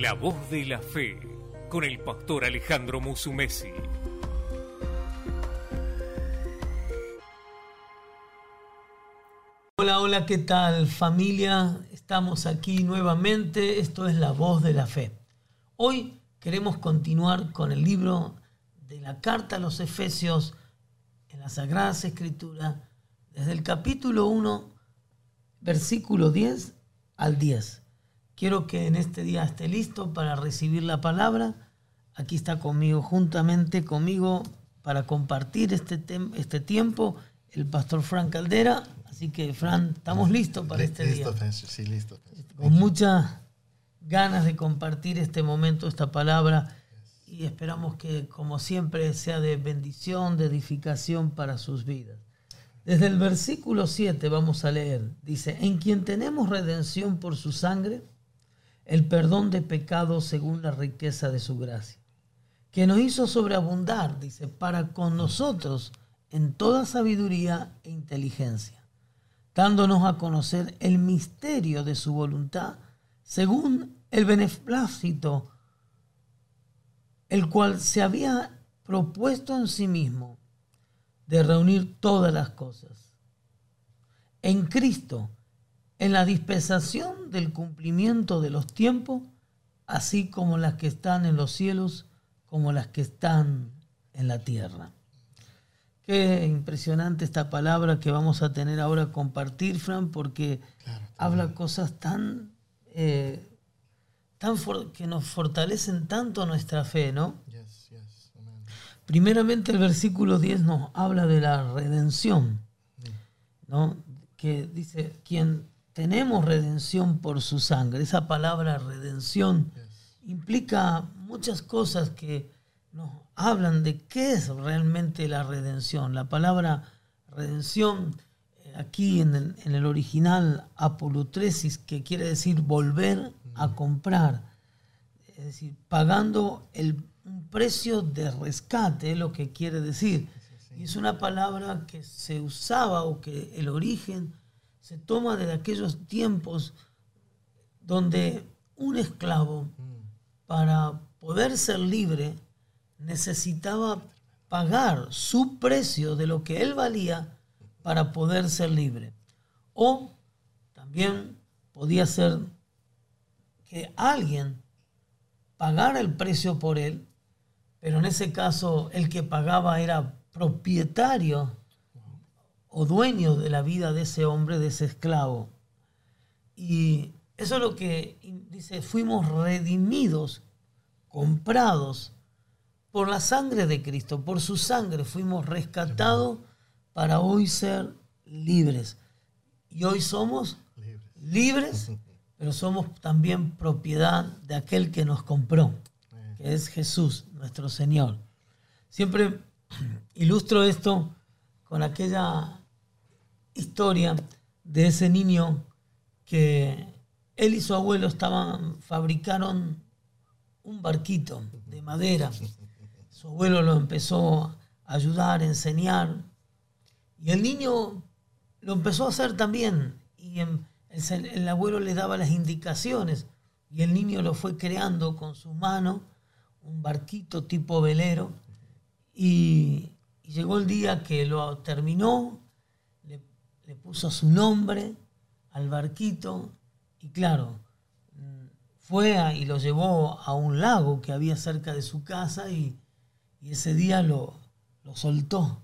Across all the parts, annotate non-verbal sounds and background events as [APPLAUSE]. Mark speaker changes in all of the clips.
Speaker 1: La voz de la fe con el pastor Alejandro Musumesi.
Speaker 2: Hola, hola, ¿qué tal familia? Estamos aquí nuevamente. Esto es La voz de la fe. Hoy queremos continuar con el libro de la carta a los Efesios en la Sagrada Escritura, desde el capítulo 1, versículo 10 al 10. Quiero que en este día esté listo para recibir la palabra. Aquí está conmigo, juntamente conmigo, para compartir este, este tiempo, el pastor Fran Caldera. Así que, Fran, estamos listos para este
Speaker 3: listo,
Speaker 2: día.
Speaker 3: Sí, listo.
Speaker 2: Con muchas ganas de compartir este momento, esta palabra. Y esperamos que, como siempre, sea de bendición, de edificación para sus vidas. Desde el versículo 7 vamos a leer. Dice, en quien tenemos redención por su sangre el perdón de pecados según la riqueza de su gracia, que nos hizo sobreabundar, dice, para con nosotros en toda sabiduría e inteligencia, dándonos a conocer el misterio de su voluntad, según el beneplácito, el cual se había propuesto en sí mismo de reunir todas las cosas. En Cristo, en la dispensación del cumplimiento de los tiempos, así como las que están en los cielos, como las que están en la tierra. Qué impresionante esta palabra que vamos a tener ahora a compartir, Fran, porque habla cosas tan, eh, tan que nos fortalecen tanto nuestra fe, ¿no? Primeramente el versículo 10 nos habla de la redención, ¿no? Que dice, quien tenemos redención por su sangre. Esa palabra redención implica muchas cosas que nos hablan de qué es realmente la redención. La palabra redención eh, aquí en el, original apolutresis, que quiere decir volver a comprar, es decir, pagando el, un precio de rescate, es lo que quiere decir. Y es una palabra que se usaba o que el origen se toma desde aquellos tiempos donde un esclavo, para poder ser libre, necesitaba pagar su precio de lo que él valía para poder ser libre. O también podía ser que alguien pagara el precio por él, pero en ese caso el que pagaba era propietario o dueño de la vida de ese hombre, de ese esclavo. Y eso es lo que dice, fuimos redimidos, comprados por la sangre de Cristo, por su sangre fuimos rescatados para hoy ser libres. Y hoy somos libres, pero somos también propiedad de aquel que nos compró, que es Jesús, nuestro Señor. Siempre [CLEARS THROAT] ilustro esto con aquella historia de ese niño que él y su abuelo estaban, fabricaron un barquito de madera. Su abuelo lo empezó a ayudar, a enseñar. Y el niño lo empezó a hacer también. Y el, abuelo le daba las indicaciones. Y el niño lo fue creando con su mano, un barquito tipo velero. Y, y llegó el día que lo terminó le puso su nombre al barquito y claro, fue y lo llevó a un lago que había cerca de su casa y, ese día lo, lo soltó.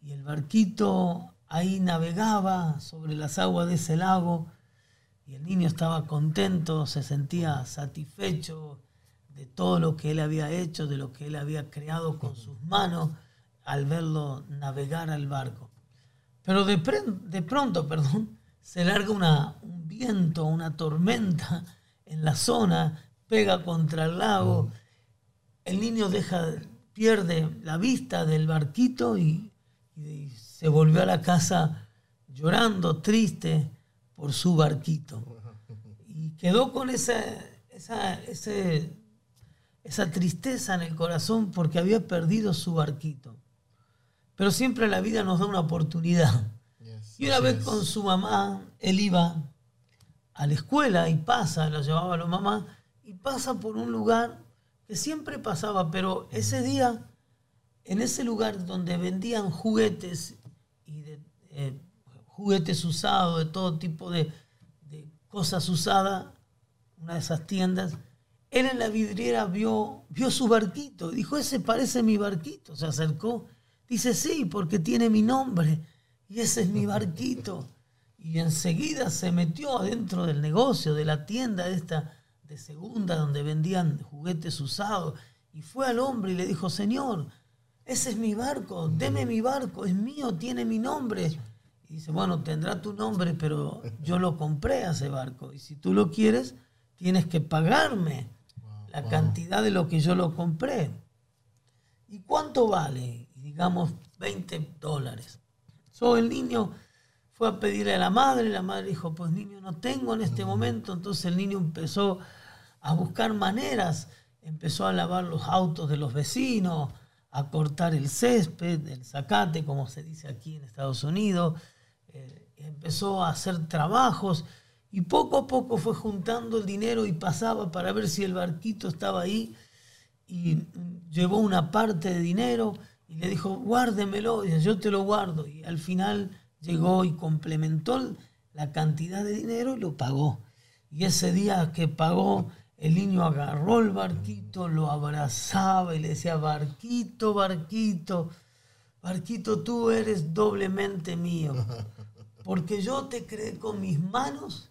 Speaker 2: Y el barquito ahí navegaba sobre las aguas de ese lago y el niño estaba contento, se sentía satisfecho de todo lo que él había hecho, de lo que él había creado con sus manos al verlo navegar al barco. Pero de, de pronto, [LAUGHS] perdón, se larga una, un viento, una tormenta en la zona, pega contra el lago, el niño deja, pierde la vista del barquito y, se volvió a la casa llorando, triste por su barquito. [LAUGHS] Y quedó con esa, esa, esa tristeza en el corazón porque había perdido su barquito. Pero siempre la vida nos da una oportunidad. y una vez con su mamá, él iba a la escuela y pasa, lo llevaba a la mamá, y pasa por un lugar que siempre pasaba, pero ese día, en ese lugar donde vendían juguetes y eh, juguetes usados, de todo tipo de, de cosas usadas, una de esas tiendas, él en la vidriera vio, vio su barquito. Dijo, ese parece mi barquito. Se acercó. Dice, sí, porque tiene mi nombre. Y ese es mi barquito. Y enseguida se metió adentro del negocio, de la tienda esta de segunda, donde vendían juguetes usados. Y fue al hombre y le dijo, Señor, ese es mi barco, deme mi barco, es mío, tiene mi nombre. Y dice, bueno, tendrá tu nombre, pero yo lo compré a ese barco. Y si tú lo quieres, tienes que pagarme la cantidad de lo que yo lo compré. ¿Y cuánto vale? Digamos 20 dólares. So, el niño fue a pedirle a la madre, la madre dijo, pues niño, no tengo en este momento. Entonces el niño empezó a buscar maneras, empezó a lavar los autos de los vecinos, a cortar el césped, el zacate, como se dice aquí en Estados Unidos. Eh, empezó a hacer trabajos y poco a poco fue juntando el dinero y pasaba para ver si el barquito estaba ahí. Y llevó una parte de dinero y le dijo, guárdemelo, y yo te lo guardo. Y al final llegó y complementó la cantidad de dinero y lo pagó. Y ese día que pagó, el niño agarró el barquito, lo abrazaba y le decía, barquito, barquito, barquito, tú eres doblemente mío, [LAUGHS] porque yo te creé con mis manos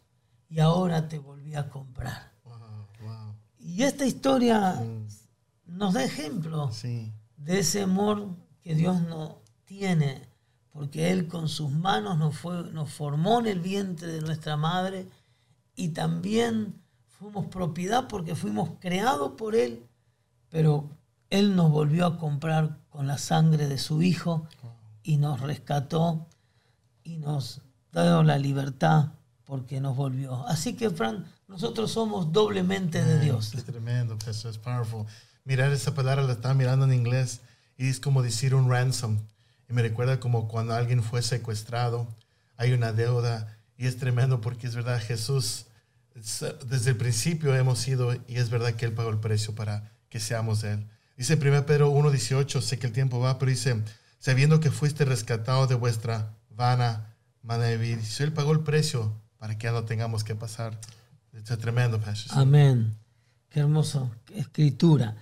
Speaker 2: y ahora te volví a comprar. Y esta historia nos da ejemplo de ese amor que Dios no tiene, porque Él con sus manos nos, fue, nos formó en el vientre de nuestra madre y también fuimos propiedad porque fuimos creados por Él, pero Él nos volvió a comprar con la sangre de su Hijo y nos rescató y nos dio la libertad porque nos volvió. Así que, Fran, nosotros somos doblemente de Dios.
Speaker 3: Es tremendo, eso es powerful. Mirar esa palabra, la estaba mirando en inglés y es como decir un ransom. Y me recuerda como cuando alguien fue secuestrado, hay una deuda y es tremendo porque es verdad, Jesús, desde el principio hemos sido y es verdad que Él pagó el precio para que seamos Él. Dice 1 Pedro 1.18, sé que el tiempo va, pero dice, sabiendo que fuiste rescatado de vuestra vana manera de vivir, Él pagó el precio para que ya no tengamos que pasar. Es tremendo, Pastor.
Speaker 2: Amén. Qué hermoso. escritura.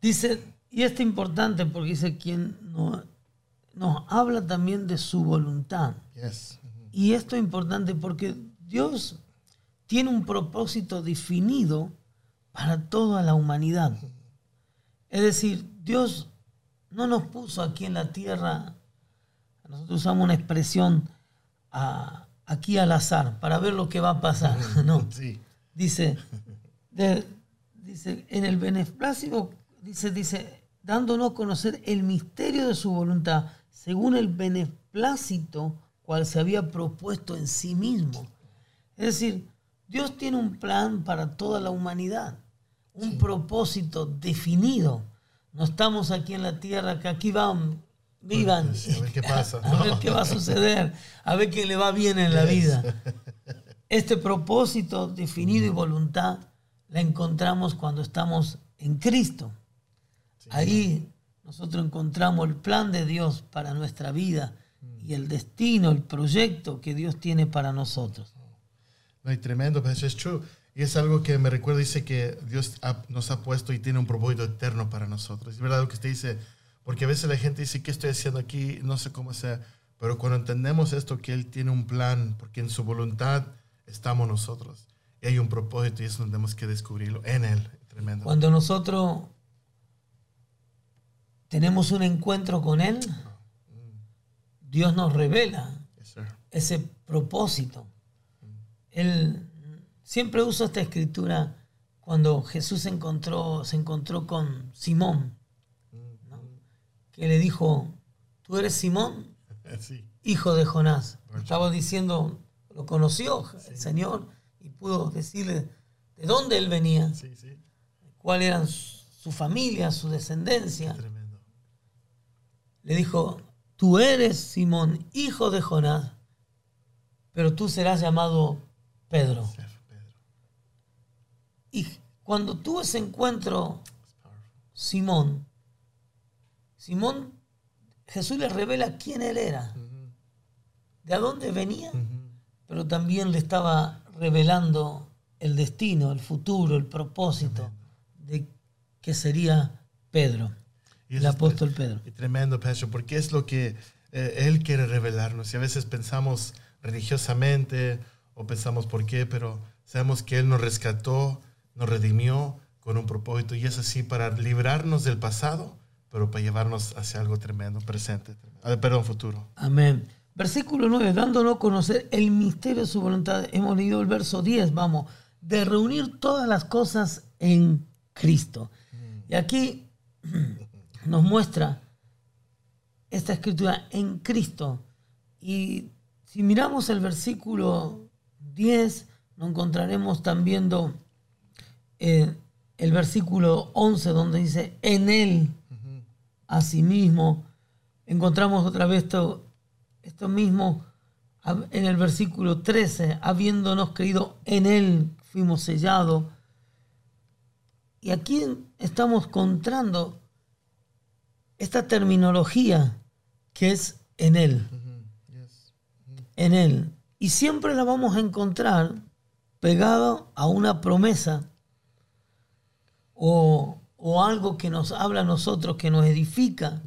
Speaker 2: Dice, y esto es importante porque dice quien no, nos habla también de su voluntad. Y esto es importante porque Dios tiene un propósito definido para toda la humanidad. Es decir, Dios no nos puso aquí en la tierra, nosotros usamos una expresión a, aquí al azar para ver lo que va a pasar. [LAUGHS] No. Dice, dice, en el beneplácito, dice, dice, dándonos a conocer el misterio de su voluntad, según el beneplácito cual se había propuesto en sí mismo. Es decir, Dios tiene un plan para toda la humanidad, un propósito definido. No estamos aquí en la tierra, que aquí vamos, vivan.
Speaker 3: A ver qué pasa. [LAUGHS]
Speaker 2: A ver qué va a suceder. A ver qué le va bien en la vida. Este propósito definido y voluntad la encontramos cuando estamos en Cristo. Ahí nosotros encontramos el plan de Dios para nuestra vida y el destino, el proyecto que Dios tiene para nosotros.
Speaker 3: No, hay tremendo, pero eso es true. Y es algo que me recuerda, dice que Dios nos ha puesto y tiene un propósito eterno para nosotros. Es verdad lo que usted dice, porque a veces la gente dice, ¿qué estoy haciendo aquí? No sé cómo sea. Pero cuando entendemos esto, que Él tiene un plan, porque en su voluntad estamos nosotros. Y hay un propósito y eso tenemos que descubrirlo en Él. Tremendo.
Speaker 2: Cuando nosotros tenemos un encuentro con Él, Dios nos revela ese propósito. Él siempre usa esta escritura cuando Jesús se encontró, se encontró con Simón que le dijo, tú eres Simón, [LAUGHS] hijo de Jonás. Estaba diciendo, lo conoció el Señor y pudo decirle de dónde él venía, cuál era su familia, su descendencia. Le dijo, tú eres Simón, hijo de Jonás, pero tú serás llamado Pedro. Y cuando tuvo ese encuentro, Simón, Simón, Jesús le revela quién él era, de dónde venía, pero también le estaba revelando el destino, el futuro, el propósito de que sería Pedro,
Speaker 3: Y
Speaker 2: el
Speaker 3: es
Speaker 2: apóstol Pedro.
Speaker 3: tremendo, Pastor, porque es lo que eh, Él quiere revelarnos. Y a veces pensamos religiosamente o pensamos por qué, pero sabemos que Él nos rescató, nos redimió con un propósito. Y es así para librarnos del pasado, pero para llevarnos hacia algo tremendo, presente, ah, perdón, futuro.
Speaker 2: Amén. Versículo 9, dándonos a conocer el misterio de su voluntad. Hemos leído el verso 10, vamos, de reunir todas las cosas en Cristo. Y aquí [CLEARS THROAT] nos muestra esta escritura en Cristo. Y si miramos el versículo 10, nos encontraremos también eh, el versículo 11, donde dice, en Él, asimismo, encontramos otra vez esto, esto mismo en el versículo 13, habiéndonos creído en Él, fuimos sellados. Y aquí estamos encontrando esta terminología que es en Él, en Él. Y siempre la vamos a encontrar pegado a una promesa o, o algo que nos habla a nosotros, que nos edifica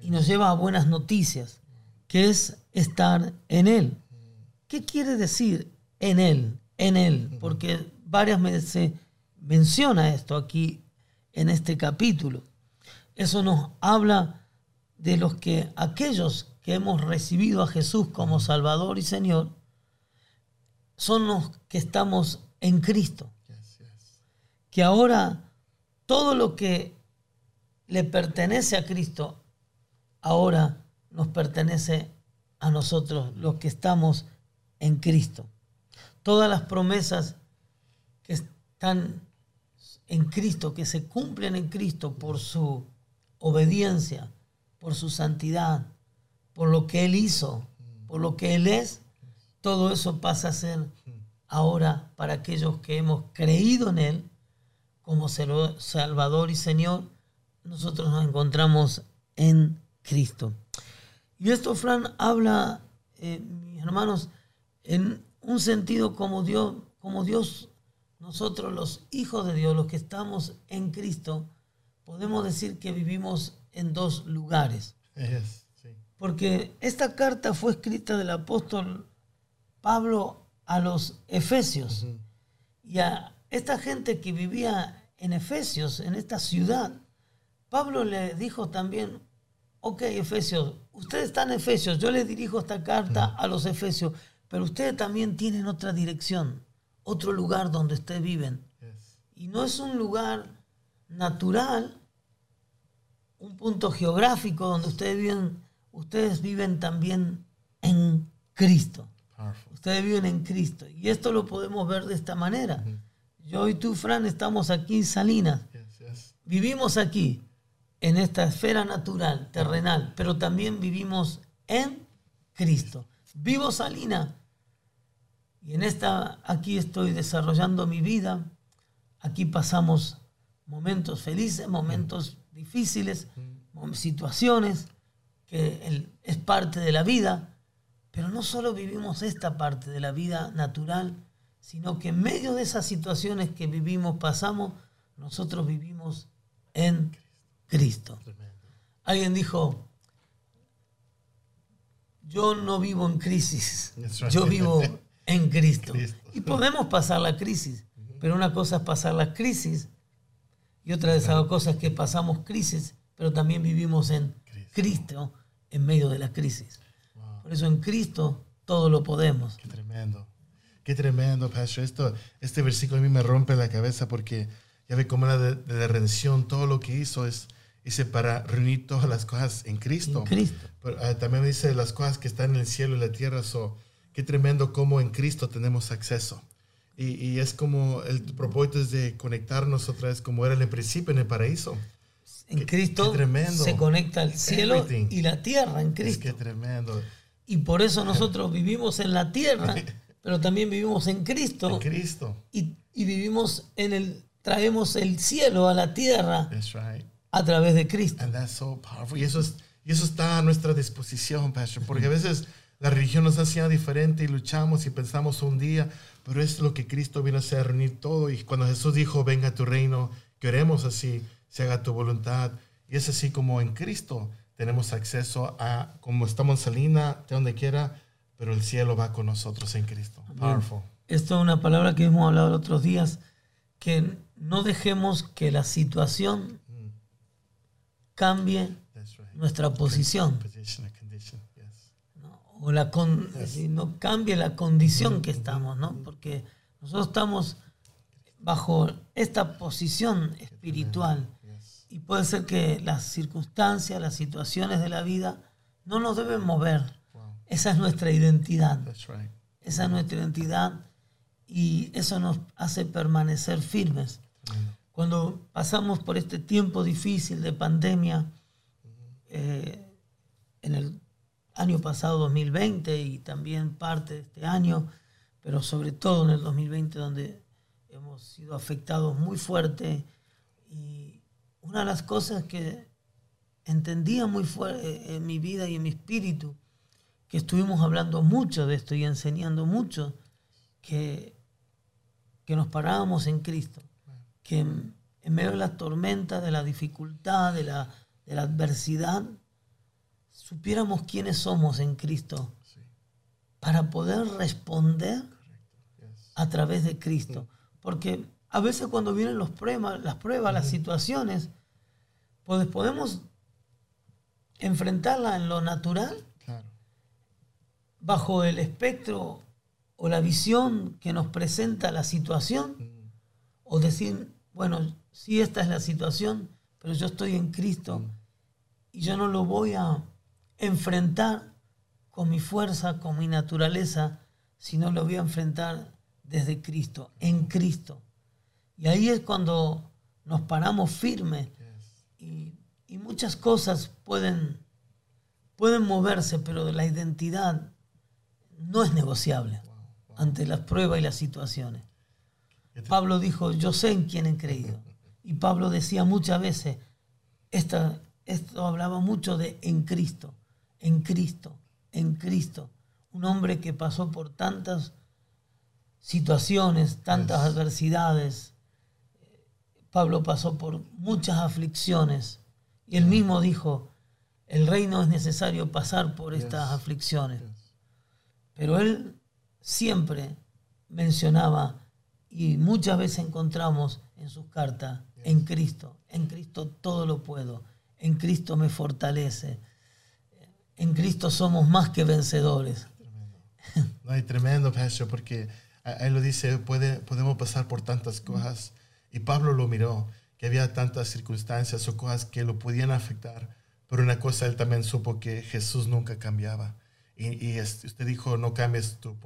Speaker 2: y nos lleva a buenas noticias, que es estar en Él. ¿Qué quiere decir en Él? En Él, porque varias veces menciona esto aquí en este capítulo. Eso nos habla de los que aquellos que hemos recibido a Jesús como Salvador y Señor son los que estamos en Cristo que ahora todo lo que le pertenece a Cristo, ahora nos pertenece a nosotros, los que estamos en Cristo. Todas las promesas que están en Cristo, que se cumplen en Cristo por su obediencia, por su santidad, por lo que Él hizo, por lo que Él es, todo eso pasa a ser ahora para aquellos que hemos creído en Él como Sal- Salvador y Señor, nosotros nos encontramos en Cristo. Y esto, Fran, habla, eh, mis hermanos, en un sentido como Dios, como Dios, nosotros los hijos de Dios, los que estamos en Cristo, podemos decir que vivimos en dos lugares.
Speaker 3: Yes, sí.
Speaker 2: Porque esta carta fue escrita del apóstol Pablo a los Efesios. Y a esta gente que vivía en Efesios, en esta ciudad, Pablo le dijo también, ok, Efesios, ustedes están en Efesios, yo les dirijo esta carta a los Efesios, pero ustedes también tienen otra dirección, otro lugar donde ustedes viven. Y no es un lugar natural, un punto geográfico donde ustedes viven, ustedes viven también en Cristo. Ustedes viven en Cristo. Y esto lo podemos ver de esta manera. Yo y tú, Fran, estamos aquí en Salinas. Vivimos aquí, en esta esfera natural, terrenal, pero también vivimos en Cristo. Vivo Salina. Y en esta, aquí estoy desarrollando mi vida. Aquí pasamos momentos felices, momentos difíciles, situaciones que es parte de la vida. Pero no solo vivimos esta parte de la vida natural, sino que en medio de esas situaciones que vivimos, pasamos, nosotros vivimos en Cristo.
Speaker 3: Tremendo.
Speaker 2: Alguien dijo, yo no vivo en crisis, yo vivo en Cristo.
Speaker 3: Cristo.
Speaker 2: Y podemos pasar la crisis, pero una cosa es pasar la crisis y otra de esas cosas es que pasamos crisis, pero también vivimos en
Speaker 3: Cristo.
Speaker 2: Cristo en medio de la crisis. Por eso en Cristo todo lo podemos.
Speaker 3: Qué tremendo. Qué tremendo, Pastor. Esto, este versículo a mí me rompe la cabeza porque ya ve cómo la de, de la redención, todo lo que hizo es, hice para reunir todas las cosas en Cristo.
Speaker 2: En Cristo.
Speaker 3: Pero, ah, también dice las cosas que están en el cielo y la tierra. So, qué tremendo cómo en Cristo tenemos acceso. Y, y es como el propósito es de conectarnos otra vez como era en el principio en el paraíso.
Speaker 2: En
Speaker 3: Qué-
Speaker 2: Cristo
Speaker 3: qué tremendo.
Speaker 2: se conecta el cielo
Speaker 3: Everything.
Speaker 2: y la tierra en
Speaker 3: Es
Speaker 2: Cristo.
Speaker 3: que tremendo.
Speaker 2: Y por eso nosotros vivimos en la tierra, [LAUGHS] pero también vivimos en Cristo
Speaker 3: En Cristo.
Speaker 2: y, y vivimos en el traemos el cielo a la tierra
Speaker 3: That's right.
Speaker 2: A través de Cristo.
Speaker 3: And that's so powerful. Y eso, es, y eso está a nuestra disposición, Pastor, porque a veces la religión nos hacía diferente y luchamos y pensamos un día, pero es lo que Cristo vino a hacer, reunir todo. Y cuando Jesús dijo, venga a tu reino, queremos así, se haga tu voluntad. Y es así como en Cristo tenemos acceso a, como estamos en Salina, de donde quiera, pero el cielo va con nosotros en Cristo. Powerful.
Speaker 2: Esto es una palabra que hemos hablado los otros días, que no dejemos que la situación cambie nuestra posición. O la con, decir, no cambie la condición que estamos, ¿no? Porque nosotros estamos bajo esta posición espiritual. y puede ser que las circunstancias, las situaciones de la vida no nos deben mover. Esa es nuestra identidad, esa es nuestra identidad y eso nos hace permanecer firmes. Cuando pasamos por este tiempo difícil de pandemia, eh, en el año pasado 2020 y también parte de este año, pero sobre todo en el 2020 donde hemos sido afectados muy fuerte y una de las cosas que entendía muy fuerte en mi vida y en mi espíritu, que estuvimos hablando mucho de esto y enseñando mucho, que, que nos parábamos en Cristo, que en, en medio de la tormenta, de la dificultad, de la, de la adversidad, supiéramos quiénes somos en Cristo
Speaker 3: Sí.
Speaker 2: para poder responder
Speaker 3: Yes.
Speaker 2: a través de Cristo. Porque a veces cuando vienen los pruebas, las pruebas, las situaciones, pues podemos enfrentarla en lo natural,
Speaker 3: Claro.
Speaker 2: bajo el espectro o la visión que nos presenta la situación,
Speaker 3: Mm.
Speaker 2: o decir, bueno, sí, esta es la situación, pero yo estoy en Cristo y yo no lo voy a enfrentar con mi fuerza, con mi naturaleza, sino lo voy a enfrentar desde Cristo, en Cristo. Y ahí es cuando nos paramos firmes y, y muchas cosas pueden, pueden moverse, pero la identidad no es negociable ante las pruebas y las situaciones. Pablo dijo, yo sé en quién he creído. Y Pablo decía muchas veces, esta, esto hablaba mucho de en Cristo, en Cristo, en Cristo. Un hombre que pasó por tantas situaciones, tantas
Speaker 3: Yes.
Speaker 2: adversidades. Pablo pasó por muchas aflicciones. Y él mismo dijo, el reino es necesario pasar por estas
Speaker 3: Yes.
Speaker 2: aflicciones.
Speaker 3: Yes.
Speaker 2: Pero él siempre mencionaba y muchas veces encontramos en sus cartas, en Cristo, en Cristo todo lo puedo, en Cristo me fortalece, en Cristo somos más que vencedores.
Speaker 3: No, y tremendo, Pastor, porque ahí lo dice, puede, podemos pasar por tantas cosas. Y Pablo lo miró, que había tantas circunstancias o cosas que lo podían afectar. Pero una cosa, él también supo que Jesús nunca cambiaba. Y, y es- usted dijo, no cambies tu,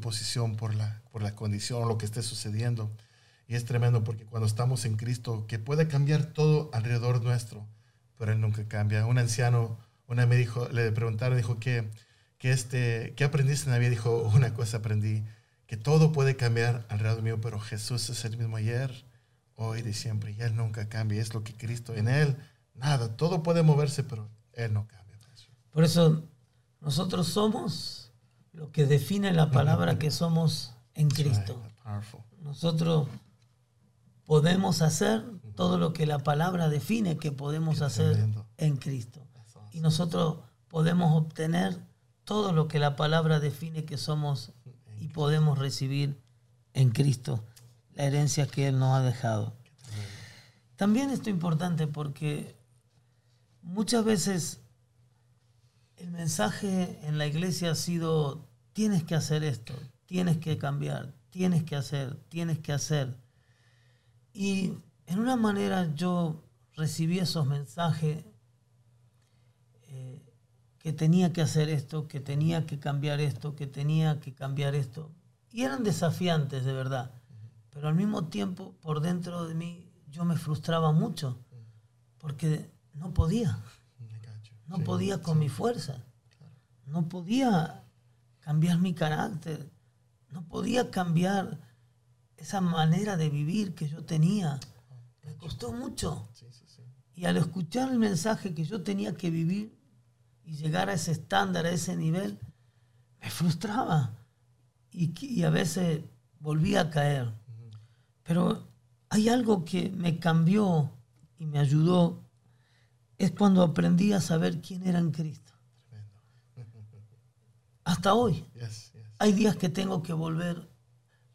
Speaker 3: posición por la, por la condición lo que esté sucediendo. Y es tremendo porque cuando estamos en Cristo, que puede cambiar todo alrededor nuestro, pero Él nunca cambia. Un anciano, una me dijo, le preguntaron, dijo que, que este, ¿qué aprendiste en la vida? Dijo, una cosa aprendí, que todo puede cambiar alrededor mío, pero Jesús es el mismo ayer, hoy, de siempre, y Él nunca cambia. Es lo que Cristo, en Él, nada, todo puede moverse, pero Él no cambia.
Speaker 2: Por eso nosotros somos lo que define la palabra que somos en Cristo. Nosotros podemos hacer todo lo que la palabra define que podemos hacer en Cristo. Y nosotros podemos obtener todo lo que la palabra define que somos y podemos recibir en Cristo, la herencia que Él nos ha dejado. También esto es importante porque muchas veces el mensaje en la iglesia ha sido, tienes que hacer esto, tienes que cambiar, tienes que hacer, tienes que hacer. Y en una manera yo recibí esos mensajes eh, que tenía que hacer esto, que tenía que cambiar esto, que tenía que cambiar esto. Y eran desafiantes, de verdad. Pero al mismo tiempo, por dentro de mí, yo me frustraba mucho, porque no podía. No
Speaker 3: Sí,
Speaker 2: podía con mi fuerza, no podía cambiar mi carácter, no podía cambiar esa manera de vivir que yo tenía. Me costó mucho. Y al escuchar el mensaje que yo tenía que vivir y llegar a ese estándar, a ese nivel, me frustraba. Y a veces volvía a caer. Pero hay algo que me cambió y me ayudó. Es cuando aprendí a saber quién era en Cristo. Hasta hoy. Hay días que tengo que volver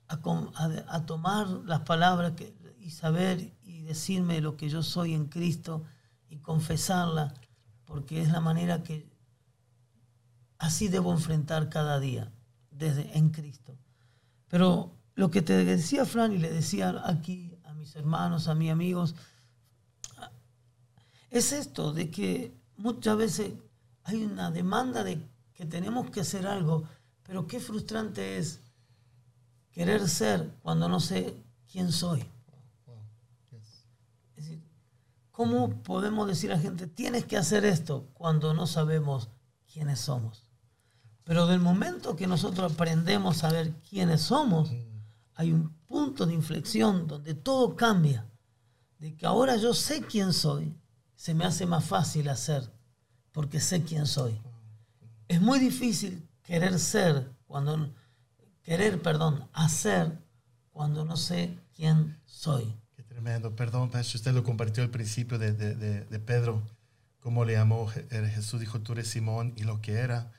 Speaker 2: a, com- a- a tomar las palabras que- y saber y decirme lo que yo soy en Cristo y confesarla, porque es la manera que así debo enfrentar cada día, desde en Cristo. Pero lo que te decía Fran y le decía aquí a mis hermanos, a mis amigos, es esto, de que muchas veces hay una demanda de que tenemos que hacer algo, pero qué frustrante es querer ser cuando no sé quién soy. Es decir, ¿cómo podemos decir a la gente, tienes que hacer esto cuando no sabemos quiénes somos? Pero del momento que nosotros aprendemos a ver quiénes somos, hay un punto de inflexión donde todo cambia. De que ahora yo sé quién soy, se me hace más fácil hacer, porque sé quién soy. Es muy difícil querer ser cuando querer, perdón, hacer cuando no sé quién soy.
Speaker 3: Qué tremendo. Perdón, Pastor, usted lo compartió al principio de, de, de, Pedro, cómo le llamó Je- Jesús, dijo, tú eres Simón, y lo que era.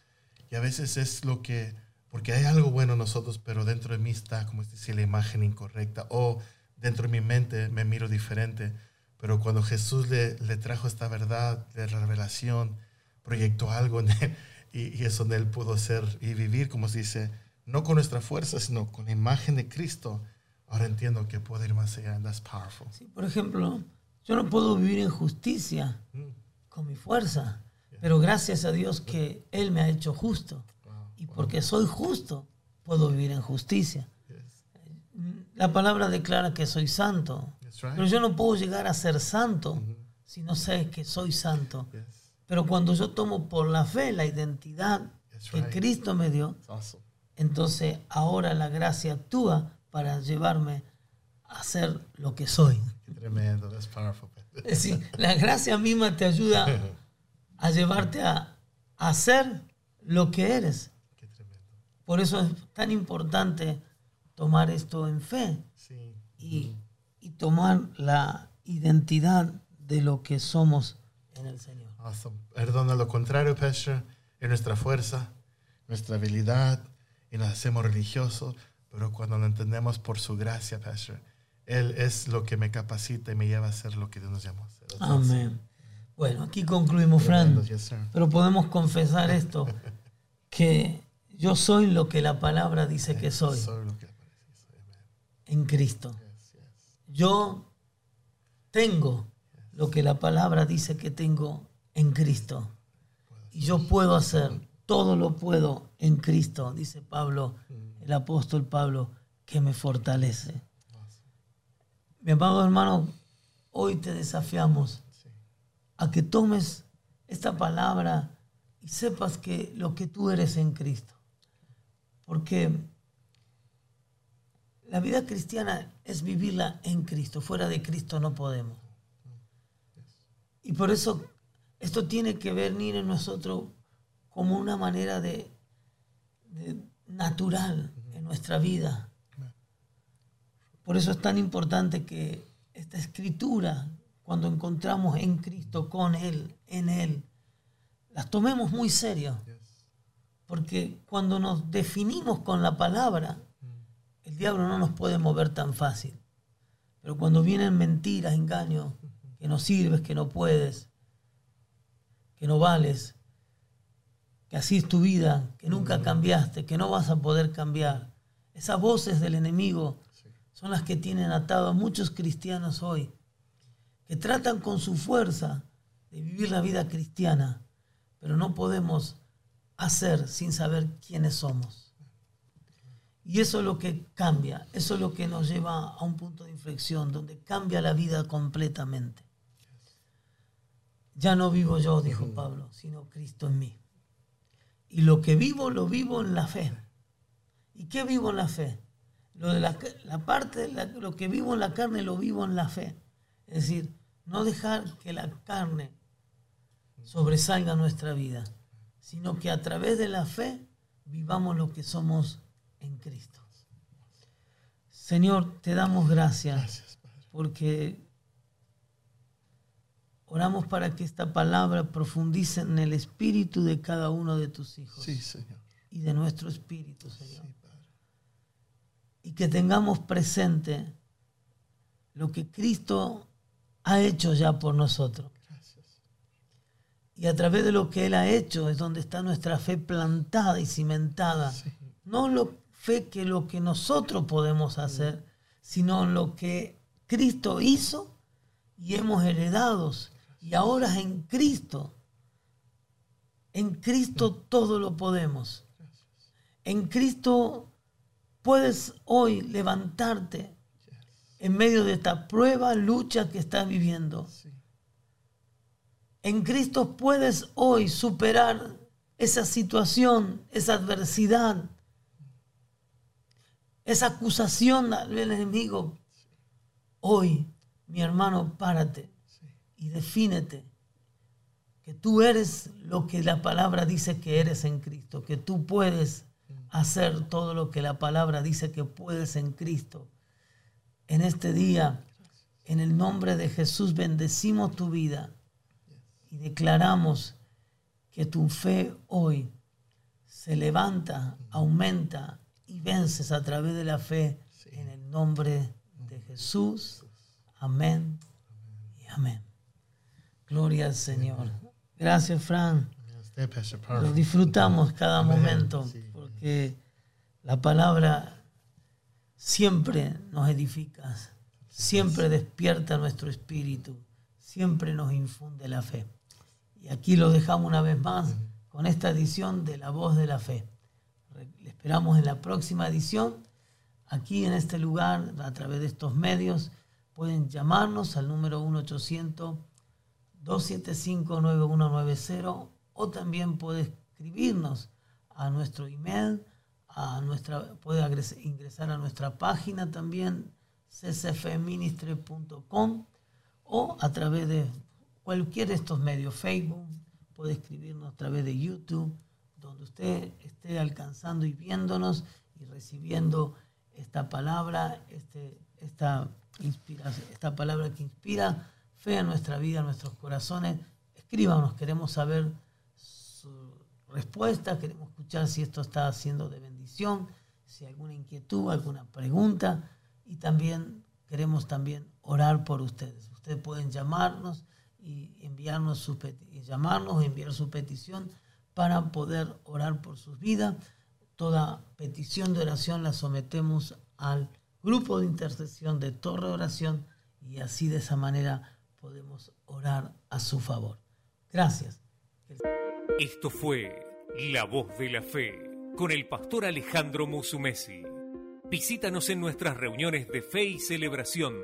Speaker 3: Y a veces es lo que, porque hay algo bueno en nosotros, pero dentro de mí está, como dice, la imagen incorrecta, o dentro de mi mente me miro diferente. Pero cuando Jesús le, le trajo esta verdad de revelación, proyectó algo en él, y, y es donde él pudo ser y vivir, como se dice, no con nuestra fuerza, sino con la imagen de Cristo. Ahora entiendo que puedo ir más allá, and that's powerful.
Speaker 2: Sí, por ejemplo, yo no puedo vivir en justicia
Speaker 3: Mm.
Speaker 2: con mi fuerza, pero gracias a Dios que Él me ha hecho justo.
Speaker 3: Wow.
Speaker 2: Y porque soy justo, puedo vivir en justicia.
Speaker 3: Yes.
Speaker 2: La palabra declara que soy santo,
Speaker 3: right.
Speaker 2: pero yo no puedo llegar a ser santo si no sé que soy santo.
Speaker 3: Yes.
Speaker 2: Pero cuando yo tomo por la fe la identidad
Speaker 3: That's
Speaker 2: que
Speaker 3: right.
Speaker 2: Cristo me dio,
Speaker 3: awesome.
Speaker 2: entonces ahora la gracia actúa para llevarme a ser lo que soy.
Speaker 3: Qué tremendo. That's powerful.
Speaker 2: Es decir, la gracia misma te ayuda a llevarte a, a ser lo que eres.
Speaker 3: Qué tremendo.
Speaker 2: Por eso es tan importante tomar esto en fe
Speaker 3: Sí.
Speaker 2: y, y tomar la identidad de lo que somos en el Señor.
Speaker 3: Awesome. Perdona lo contrario, Pastor. Es nuestra fuerza, nuestra habilidad y nos hacemos religiosos. Pero cuando lo entendemos por su gracia, Pastor, Él es lo que me capacita y me lleva a hacer lo que Dios nos llamó a hacer.
Speaker 2: Amén. Bueno, aquí concluimos, Fran. Pero podemos confesar [LAUGHS] esto, que yo soy lo que la palabra dice que soy en Cristo. Yo tengo lo que la palabra dice que tengo en Cristo. Y yo puedo hacer, todo lo puedo en Cristo, dice Pablo, el apóstol Pablo, que me fortalece. Mi amado hermano, hoy te desafiamos a que tomes esta palabra y sepas que lo que tú eres en Cristo. Porque la vida cristiana es vivirla en Cristo. Fuera de Cristo no podemos. Y por eso esto tiene que venir en nosotros como una manera de, de natural en nuestra vida. Por eso es tan importante que esta escritura, cuando encontramos en Cristo, con Él, en Él, las tomemos muy serio. Porque cuando nos definimos con la palabra, el diablo no nos puede mover tan fácil. Pero cuando vienen mentiras, engaños, que no sirves, que no puedes, que no vales, que así es tu vida, que nunca cambiaste, que no vas a poder cambiar. Esas voces del enemigo son las que tienen atado a muchos cristianos hoy, que tratan con su fuerza de vivir la vida cristiana, pero no podemos hacer sin saber quiénes somos. Y eso es lo que cambia, eso es lo que nos lleva a un punto de inflexión, donde cambia la vida completamente. Ya no vivo yo, dijo Pablo, sino Cristo en mí. Y lo que vivo, lo vivo en la fe. ¿Y qué vivo en la fe? Lo de la, la parte, lo que vivo en la carne lo vivo en la fe. Es decir, no dejar que la carne sobresalga nuestra vida, sino que a través de la fe vivamos lo que somos en Cristo. Señor, te damos gracias, porque oramos para que esta palabra profundice en el espíritu de cada uno de tus hijos.
Speaker 3: Sí, Señor.
Speaker 2: Y de nuestro espíritu, Señor. Y que tengamos presente lo que Cristo ha hecho ya por nosotros. Y a través de lo que Él ha hecho es donde está nuestra fe plantada y cimentada. No lo fe que lo que nosotros podemos hacer, sino lo que Cristo hizo y hemos heredado. Y ahora en Cristo. En Cristo todo lo podemos. En Cristo puedes hoy levantarte en medio de esta prueba, lucha que estás viviendo. En Cristo puedes hoy superar esa situación, esa adversidad, esa acusación del enemigo. Hoy, mi hermano, párate y defínete que tú eres lo que la palabra dice que eres en Cristo, que tú puedes hacer todo lo que la palabra dice que puedes en Cristo. En este día, en el nombre de Jesús, bendecimos tu vida y declaramos que tu fe hoy se levanta, aumenta y vences a través de la fe en el nombre de Jesús. Amén y amén. Gloria al Señor. Gracias, Fran. Lo disfrutamos cada momento porque la palabra siempre nos edifica, siempre despierta nuestro espíritu, siempre nos infunde la fe. Y aquí lo dejamos una vez más con esta edición de La Voz de la Fe. Le esperamos en la próxima edición, aquí en este lugar, a través de estos medios. Pueden llamarnos al número 1-800-275-9190 o también puede escribirnos a nuestro email, a nuestra, puede ingresar a nuestra página también, ccfministry.com o a través de cualquiera de estos medios, Facebook, puede escribirnos a través de YouTube, donde usted esté alcanzando y viéndonos y recibiendo esta palabra, este, esta, esta palabra que inspira fe a nuestra vida, a nuestros corazones. Escríbanos, queremos saber su respuesta, queremos escuchar si esto está haciendo de bendición, si hay alguna inquietud, alguna pregunta y también queremos también orar por ustedes. Ustedes pueden llamarnos y enviarnos su llamarnos, enviar su petición para poder orar por sus vidas. Toda petición de oración la sometemos al grupo de intercesión de Torre Oración y así de esa manera podemos orar a su favor. Gracias.
Speaker 1: Esto fue La Voz de la Fe con el pastor Alejandro Musumesi. Visítanos en nuestras reuniones de fe y celebración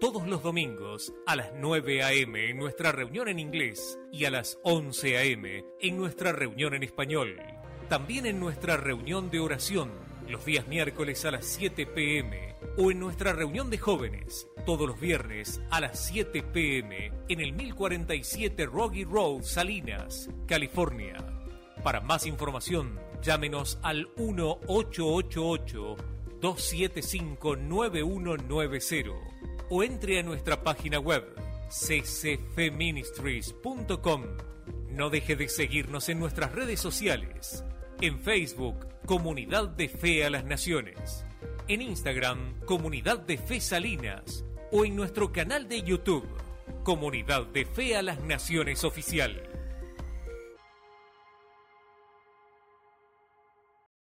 Speaker 1: todos los domingos a las 9 a.m. en nuestra reunión en inglés y a las 11 a.m. en nuestra reunión en español. También en nuestra reunión de oración los días miércoles a las 7 p.m. o en nuestra reunión de jóvenes todos los viernes a las 7 p.m. en el 1047 Rocky Road, Salinas, California. Para más información, llámenos al 1888 275 9190 o entre a nuestra página web ccfministries.com. No deje de seguirnos en nuestras redes sociales. En Facebook, Comunidad de Fe a las Naciones. En Instagram, Comunidad de Fe Salinas. O en nuestro canal de YouTube, Comunidad de Fe a las Naciones Oficial.